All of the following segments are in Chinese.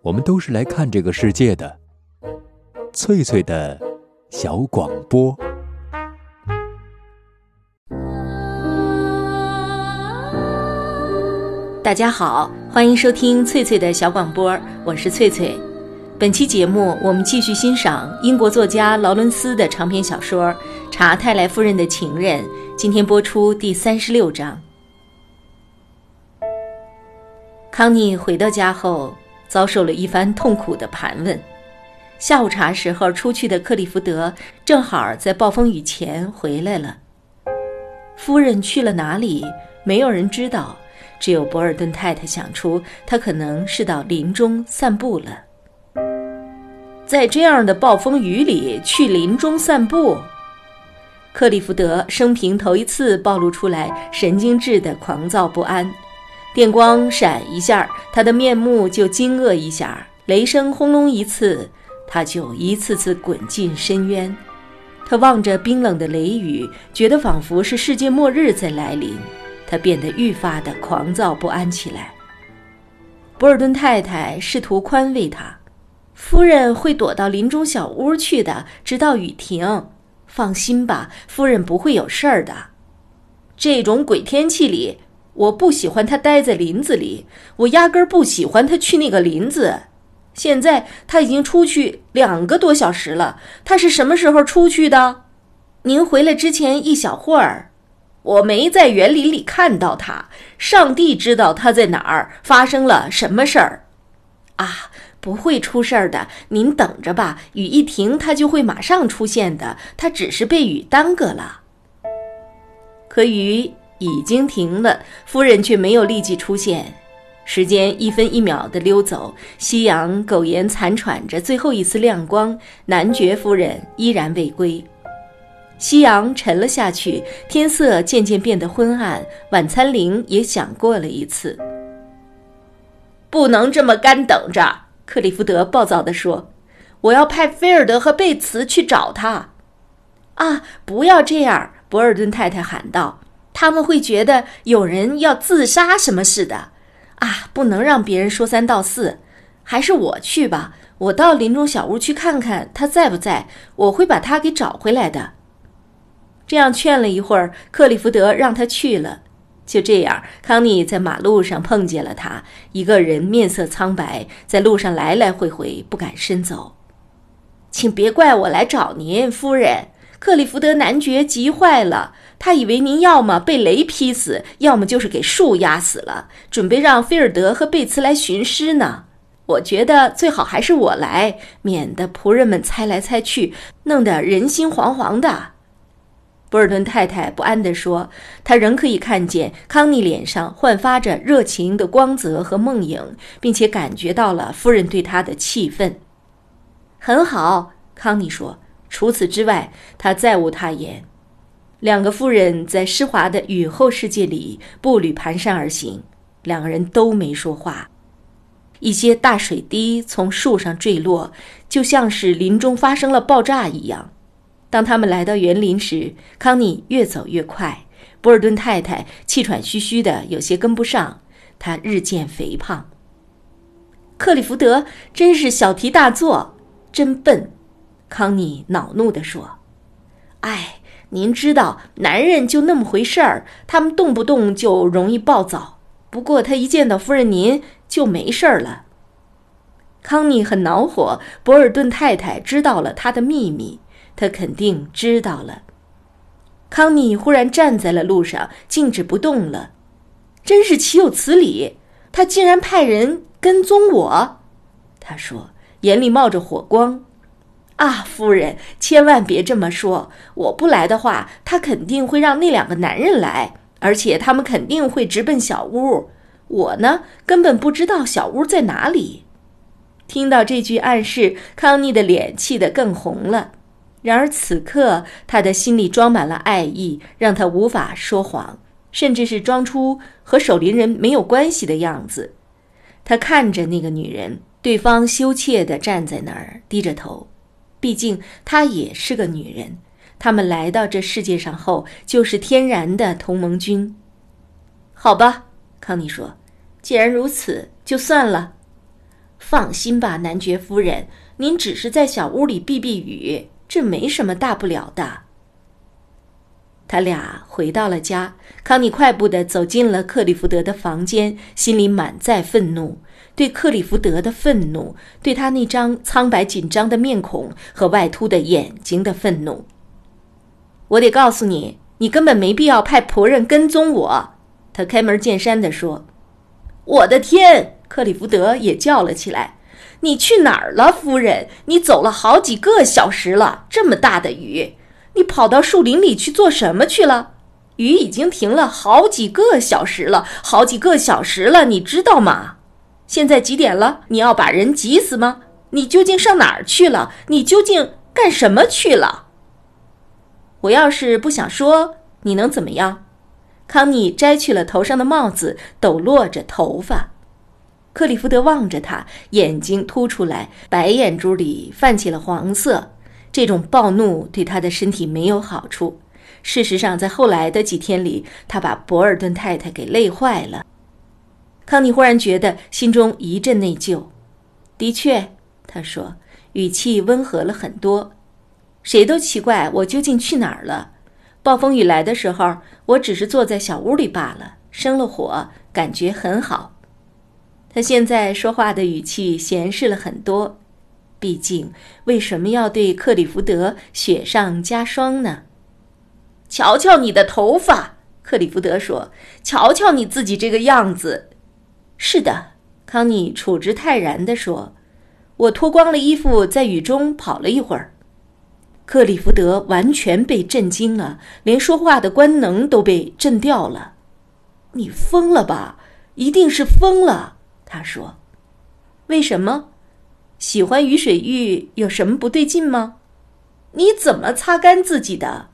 我们都是来看这个世界的。翠翠的小广播。大家好，欢迎收听翠翠的小广播，我是翠翠。本期节目，我们继续欣赏英国作家劳伦斯的长篇小说《查泰莱夫人的情人》。今天播出第三十六章。康妮回到家后，遭受了一番痛苦的盘问。下午茶时候出去的克利福德正好在暴风雨前回来了。夫人去了哪里？没有人知道，只有博尔顿太太想出，她可能是到林中散步了。在这样的暴风雨里去林中散步，克利福德生平头一次暴露出来神经质的狂躁不安。电光闪一下，他的面目就惊愕一下；雷声轰隆一次，他就一次次滚进深渊。他望着冰冷的雷雨，觉得仿佛是世界末日在来临。他变得愈发的狂躁不安起来。博尔顿太太试图宽慰他：“夫人会躲到林中小屋去的，直到雨停。放心吧，夫人不会有事儿的。这种鬼天气里。”我不喜欢他待在林子里，我压根儿不喜欢他去那个林子。现在他已经出去两个多小时了。他是什么时候出去的？您回来之前一小会儿，我没在园林里看到他。上帝知道他在哪儿，发生了什么事儿。啊，不会出事儿的，您等着吧。雨一停，他就会马上出现的。他只是被雨耽搁了。可雨。已经停了，夫人却没有立即出现。时间一分一秒地溜走，夕阳苟延残喘着最后一丝亮光，男爵夫人依然未归。夕阳沉了下去，天色渐渐变得昏暗，晚餐铃也响过了一次。不能这么干等着，克里夫德暴躁地说：“我要派菲尔德和贝茨去找他。”啊，不要这样！博尔顿太太喊道。他们会觉得有人要自杀什么似的，啊！不能让别人说三道四，还是我去吧。我到林中小屋去看看他在不在，我会把他给找回来的。这样劝了一会儿，克里福德让他去了。就这样，康妮在马路上碰见了他，一个人面色苍白，在路上来来回回，不敢伸走。请别怪我来找您，夫人。克里福德男爵急坏了。他以为您要么被雷劈死，要么就是给树压死了，准备让菲尔德和贝茨来寻尸呢。我觉得最好还是我来，免得仆人们猜来猜去，弄得人心惶惶的。博尔顿太太不安地说：“她仍可以看见康妮脸上焕发着热情的光泽和梦影，并且感觉到了夫人对她的气愤。”很好，康妮说。除此之外，她再无他言。两个妇人在湿滑的雨后世界里步履蹒跚而行，两个人都没说话。一些大水滴从树上坠落，就像是林中发生了爆炸一样。当他们来到园林时，康妮越走越快，博尔顿太太气喘吁吁的，有些跟不上。她日渐肥胖。克里福德真是小题大做，真笨，康妮恼怒地说：“哎。”您知道，男人就那么回事儿，他们动不动就容易暴躁。不过他一见到夫人您就没事儿了。康妮很恼火，博尔顿太太知道了他的秘密，他肯定知道了。康妮忽然站在了路上，静止不动了，真是岂有此理！他竟然派人跟踪我，他说，眼里冒着火光。啊，夫人，千万别这么说！我不来的话，他肯定会让那两个男人来，而且他们肯定会直奔小屋。我呢，根本不知道小屋在哪里。听到这句暗示，康妮的脸气得更红了。然而此刻，他的心里装满了爱意，让他无法说谎，甚至是装出和守林人没有关系的样子。他看着那个女人，对方羞怯地站在那儿，低着头。毕竟她也是个女人，他们来到这世界上后就是天然的同盟军。好吧，康妮说：“既然如此，就算了。”放心吧，男爵夫人，您只是在小屋里避避雨，这没什么大不了的。他俩回到了家，康妮快步地走进了克里福德的房间，心里满载愤怒，对克里福德的愤怒，对他那张苍白紧张的面孔和外凸的眼睛的愤怒。我得告诉你，你根本没必要派仆人跟踪我。他开门见山地说：“我的天！”克里福德也叫了起来：“你去哪儿了，夫人？你走了好几个小时了，这么大的雨。”你跑到树林里去做什么去了？雨已经停了好几个小时了，好几个小时了，你知道吗？现在几点了？你要把人急死吗？你究竟上哪儿去了？你究竟干什么去了？我要是不想说，你能怎么样？康妮摘去了头上的帽子，抖落着头发。克里夫德望着他，眼睛凸出来，白眼珠里泛起了黄色。这种暴怒对他的身体没有好处。事实上，在后来的几天里，他把博尔顿太太给累坏了。康妮忽然觉得心中一阵内疚。的确，他说，语气温和了很多。谁都奇怪我究竟去哪儿了。暴风雨来的时候，我只是坐在小屋里罢了，生了火，感觉很好。他现在说话的语气闲适了很多。毕竟，为什么要对克里福德雪上加霜呢？瞧瞧你的头发，克里福德说：“瞧瞧你自己这个样子。”是的，康妮处之泰然地说：“我脱光了衣服，在雨中跑了一会儿。”克里福德完全被震惊了，连说话的官能都被震掉了。“你疯了吧？一定是疯了。”他说。“为什么？”喜欢雨水浴有什么不对劲吗？你怎么擦干自己的？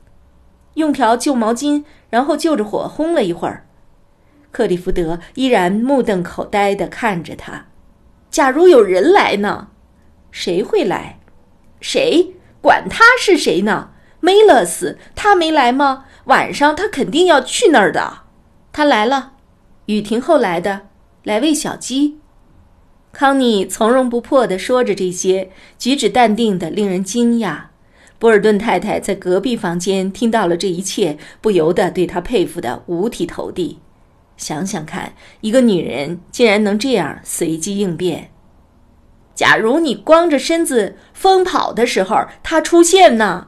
用条旧毛巾，然后就着火烘了一会儿。克里福德依然目瞪口呆地看着他。假如有人来呢？谁会来？谁？管他是谁呢？梅勒斯，他没来吗？晚上他肯定要去那儿的。他来了，雨停后来的，来喂小鸡。康妮从容不迫地说着这些，举止淡定的令人惊讶。波尔顿太太在隔壁房间听到了这一切，不由得对她佩服得五体投地。想想看，一个女人竟然能这样随机应变。假如你光着身子疯跑的时候，他出现呢？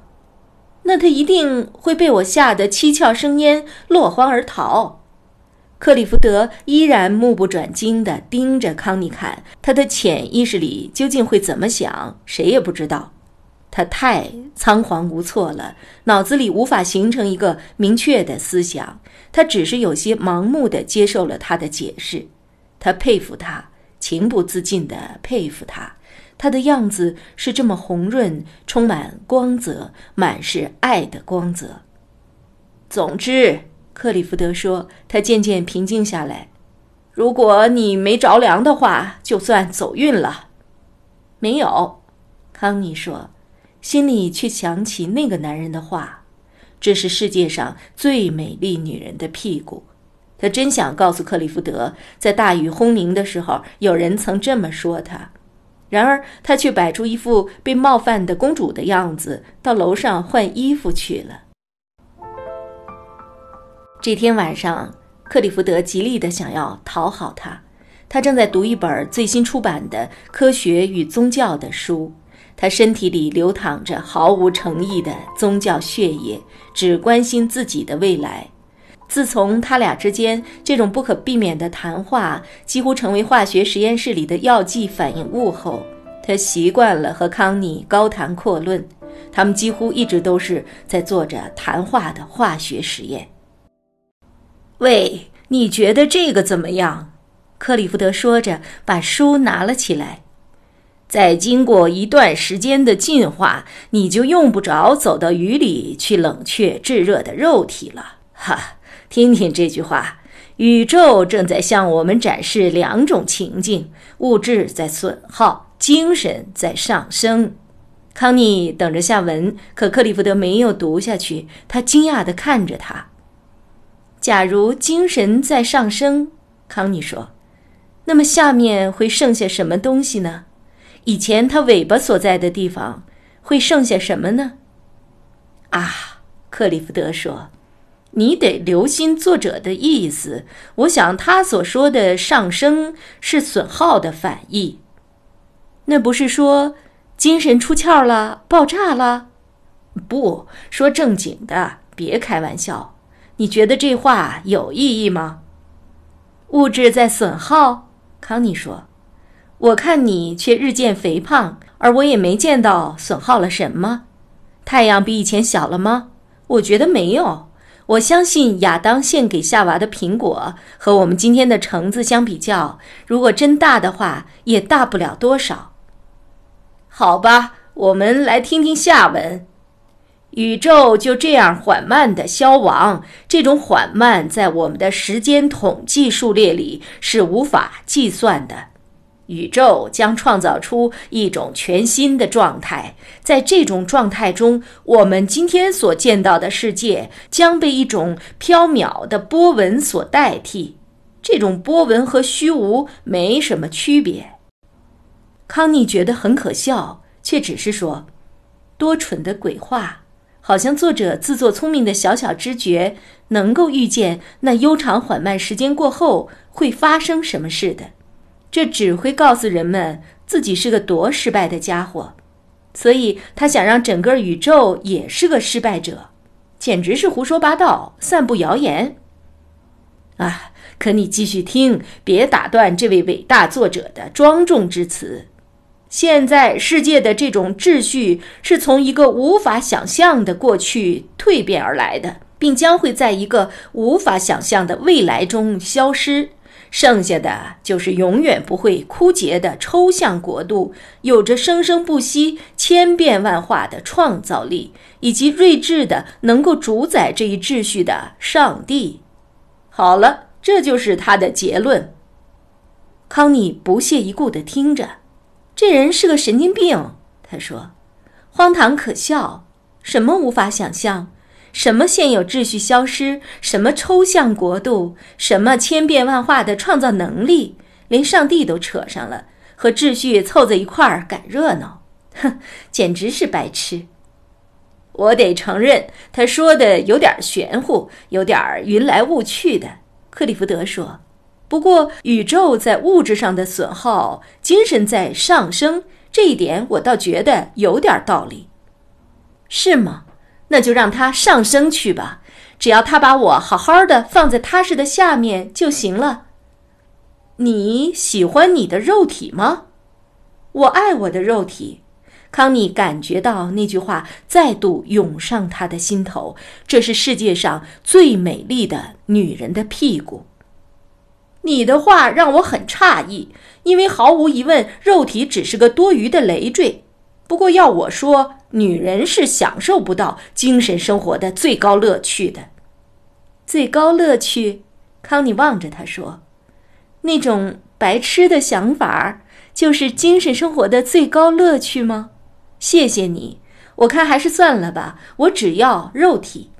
那他一定会被我吓得七窍生烟，落荒而逃。克里福德依然目不转睛地盯着康妮看，他的潜意识里究竟会怎么想，谁也不知道。他太仓皇无措了，脑子里无法形成一个明确的思想。他只是有些盲目地接受了他的解释。他佩服他，情不自禁地佩服他。他的样子是这么红润，充满光泽，满是爱的光泽。总之。克里福德说：“他渐渐平静下来。如果你没着凉的话，就算走运了。”没有，康妮说，心里却想起那个男人的话：“这是世界上最美丽女人的屁股。”他真想告诉克里福德，在大雨轰鸣的时候，有人曾这么说他。然而，他却摆出一副被冒犯的公主的样子，到楼上换衣服去了。这天晚上，克里福德极力地想要讨好他。他正在读一本最新出版的《科学与宗教》的书，他身体里流淌着毫无诚意的宗教血液，只关心自己的未来。自从他俩之间这种不可避免的谈话几乎成为化学实验室里的药剂反应物后，他习惯了和康妮高谈阔论。他们几乎一直都是在做着谈话的化学实验。喂，你觉得这个怎么样？克里福德说着，把书拿了起来。再经过一段时间的进化，你就用不着走到雨里去冷却炙热的肉体了。哈，听听这句话：宇宙正在向我们展示两种情境，物质在损耗，精神在上升。康妮等着下文，可克里福德没有读下去。他惊讶地看着他。假如精神在上升，康妮说：“那么下面会剩下什么东西呢？以前它尾巴所在的地方会剩下什么呢？啊，克里夫德说：“你得留心作者的意思。我想他所说的上升是损耗的反义。那不是说精神出窍了，爆炸了？不说正经的，别开玩笑。你觉得这话有意义吗？物质在损耗？康妮说：“我看你却日渐肥胖，而我也没见到损耗了什么。”太阳比以前小了吗？我觉得没有。我相信亚当献给夏娃的苹果和我们今天的橙子相比较，如果真大的话，也大不了多少。好吧，我们来听听下文。宇宙就这样缓慢地消亡，这种缓慢在我们的时间统计数列里是无法计算的。宇宙将创造出一种全新的状态，在这种状态中，我们今天所见到的世界将被一种缥缈的波纹所代替。这种波纹和虚无没什么区别。康妮觉得很可笑，却只是说：“多蠢的鬼话！”好像作者自作聪明的小小知觉能够预见那悠长缓慢时间过后会发生什么似的。这只会告诉人们自己是个多失败的家伙，所以他想让整个宇宙也是个失败者，简直是胡说八道，散布谣言。啊！可你继续听，别打断这位伟大作者的庄重之词。现在世界的这种秩序是从一个无法想象的过去蜕变而来的，并将会在一个无法想象的未来中消失。剩下的就是永远不会枯竭的抽象国度，有着生生不息、千变万化的创造力，以及睿智的能够主宰这一秩序的上帝。好了，这就是他的结论。康妮不屑一顾地听着，这人是个神经病。他说：“荒唐可笑，什么无法想象。”什么现有秩序消失？什么抽象国度？什么千变万化的创造能力？连上帝都扯上了，和秩序凑在一块儿赶热闹，哼，简直是白痴！我得承认，他说的有点玄乎，有点云来雾去的。克里福德说：“不过，宇宙在物质上的损耗，精神在上升，这一点我倒觉得有点道理，是吗？”那就让它上升去吧，只要他把我好好的放在踏实的下面就行了。你喜欢你的肉体吗？我爱我的肉体。康妮感觉到那句话再度涌上他的心头。这是世界上最美丽的女人的屁股。你的话让我很诧异，因为毫无疑问，肉体只是个多余的累赘。不过要我说，女人是享受不到精神生活的最高乐趣的。最高乐趣，康妮望着他说：“那种白痴的想法，就是精神生活的最高乐趣吗？”谢谢你，我看还是算了吧。我只要肉体。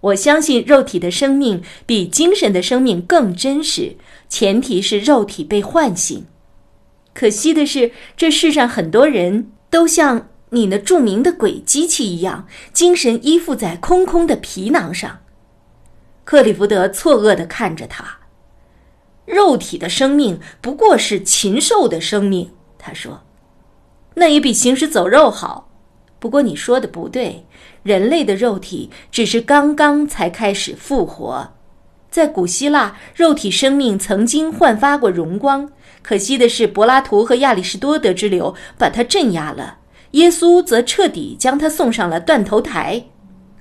我相信肉体的生命比精神的生命更真实，前提是肉体被唤醒。可惜的是，这世上很多人。都像你那著名的鬼机器一样，精神依附在空空的皮囊上。克里福德错愕地看着他。肉体的生命不过是禽兽的生命，他说，那也比行尸走肉好。不过你说的不对，人类的肉体只是刚刚才开始复活。在古希腊，肉体生命曾经焕发过荣光。可惜的是，柏拉图和亚里士多德之流把他镇压了，耶稣则彻底将他送上了断头台。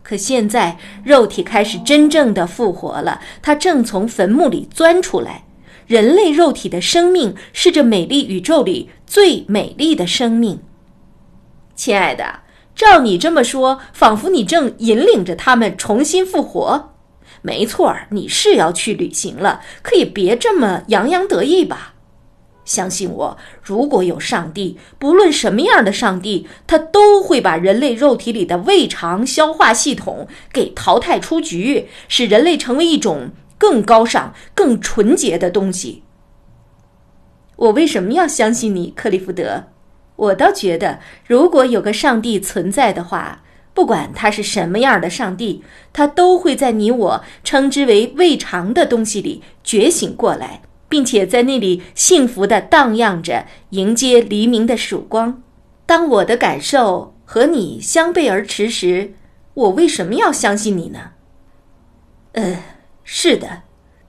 可现在，肉体开始真正的复活了，他正从坟墓里钻出来。人类肉体的生命是这美丽宇宙里最美丽的生命。亲爱的，照你这么说，仿佛你正引领着他们重新复活。没错，你是要去旅行了，可以别这么洋洋得意吧。相信我，如果有上帝，不论什么样的上帝，他都会把人类肉体里的胃肠消化系统给淘汰出局，使人类成为一种更高尚、更纯洁的东西。我为什么要相信你，克利夫德？我倒觉得，如果有个上帝存在的话，不管他是什么样的上帝，他都会在你我称之为未尝的东西里觉醒过来，并且在那里幸福地荡漾着，迎接黎明的曙光。当我的感受和你相背而驰时，我为什么要相信你呢？呃，是的，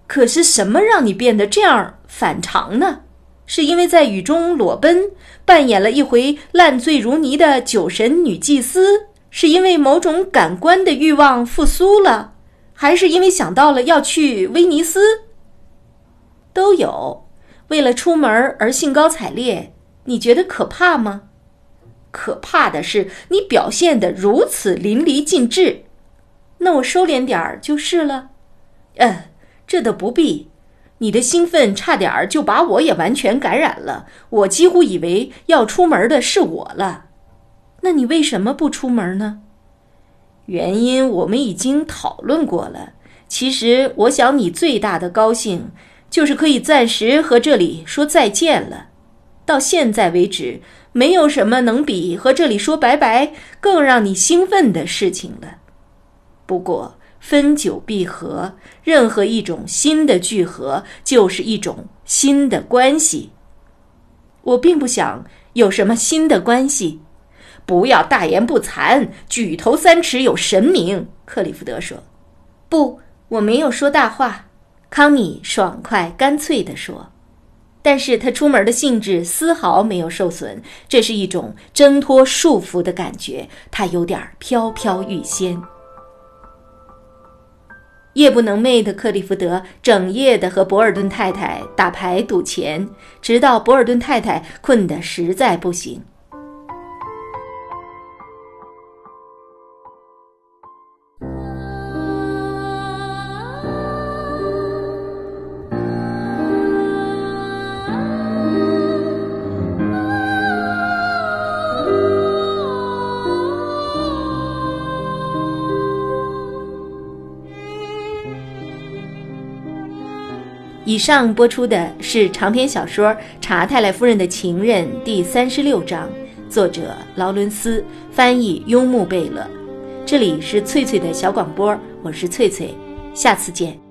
可是什么让你变得这样反常呢？是因为在雨中裸奔，扮演了一回烂醉如泥的酒神女祭司？是因为某种感官的欲望复苏了，还是因为想到了要去威尼斯？都有。为了出门而兴高采烈，你觉得可怕吗？可怕的是你表现得如此淋漓尽致。那我收敛点儿就是了。嗯，这都不必。你的兴奋差点儿就把我也完全感染了。我几乎以为要出门的是我了。那你为什么不出门呢？原因我们已经讨论过了。其实，我想你最大的高兴就是可以暂时和这里说再见了。到现在为止，没有什么能比和这里说拜拜更让你兴奋的事情了。不过，分久必合，任何一种新的聚合就是一种新的关系。我并不想有什么新的关系。不要大言不惭，举头三尺有神明。克里夫德说：“不，我没有说大话。”康妮爽快干脆地说。但是他出门的兴致丝毫没有受损，这是一种挣脱束缚的感觉，他有点飘飘欲仙。夜不能寐的克利福德整夜的和博尔顿太太打牌赌钱，直到博尔顿太太困得实在不行。以上播出的是长篇小说《查泰莱夫人的情人》第三十六章，作者劳伦斯，翻译雍穆贝勒。这里是翠翠的小广播，我是翠翠，下次见。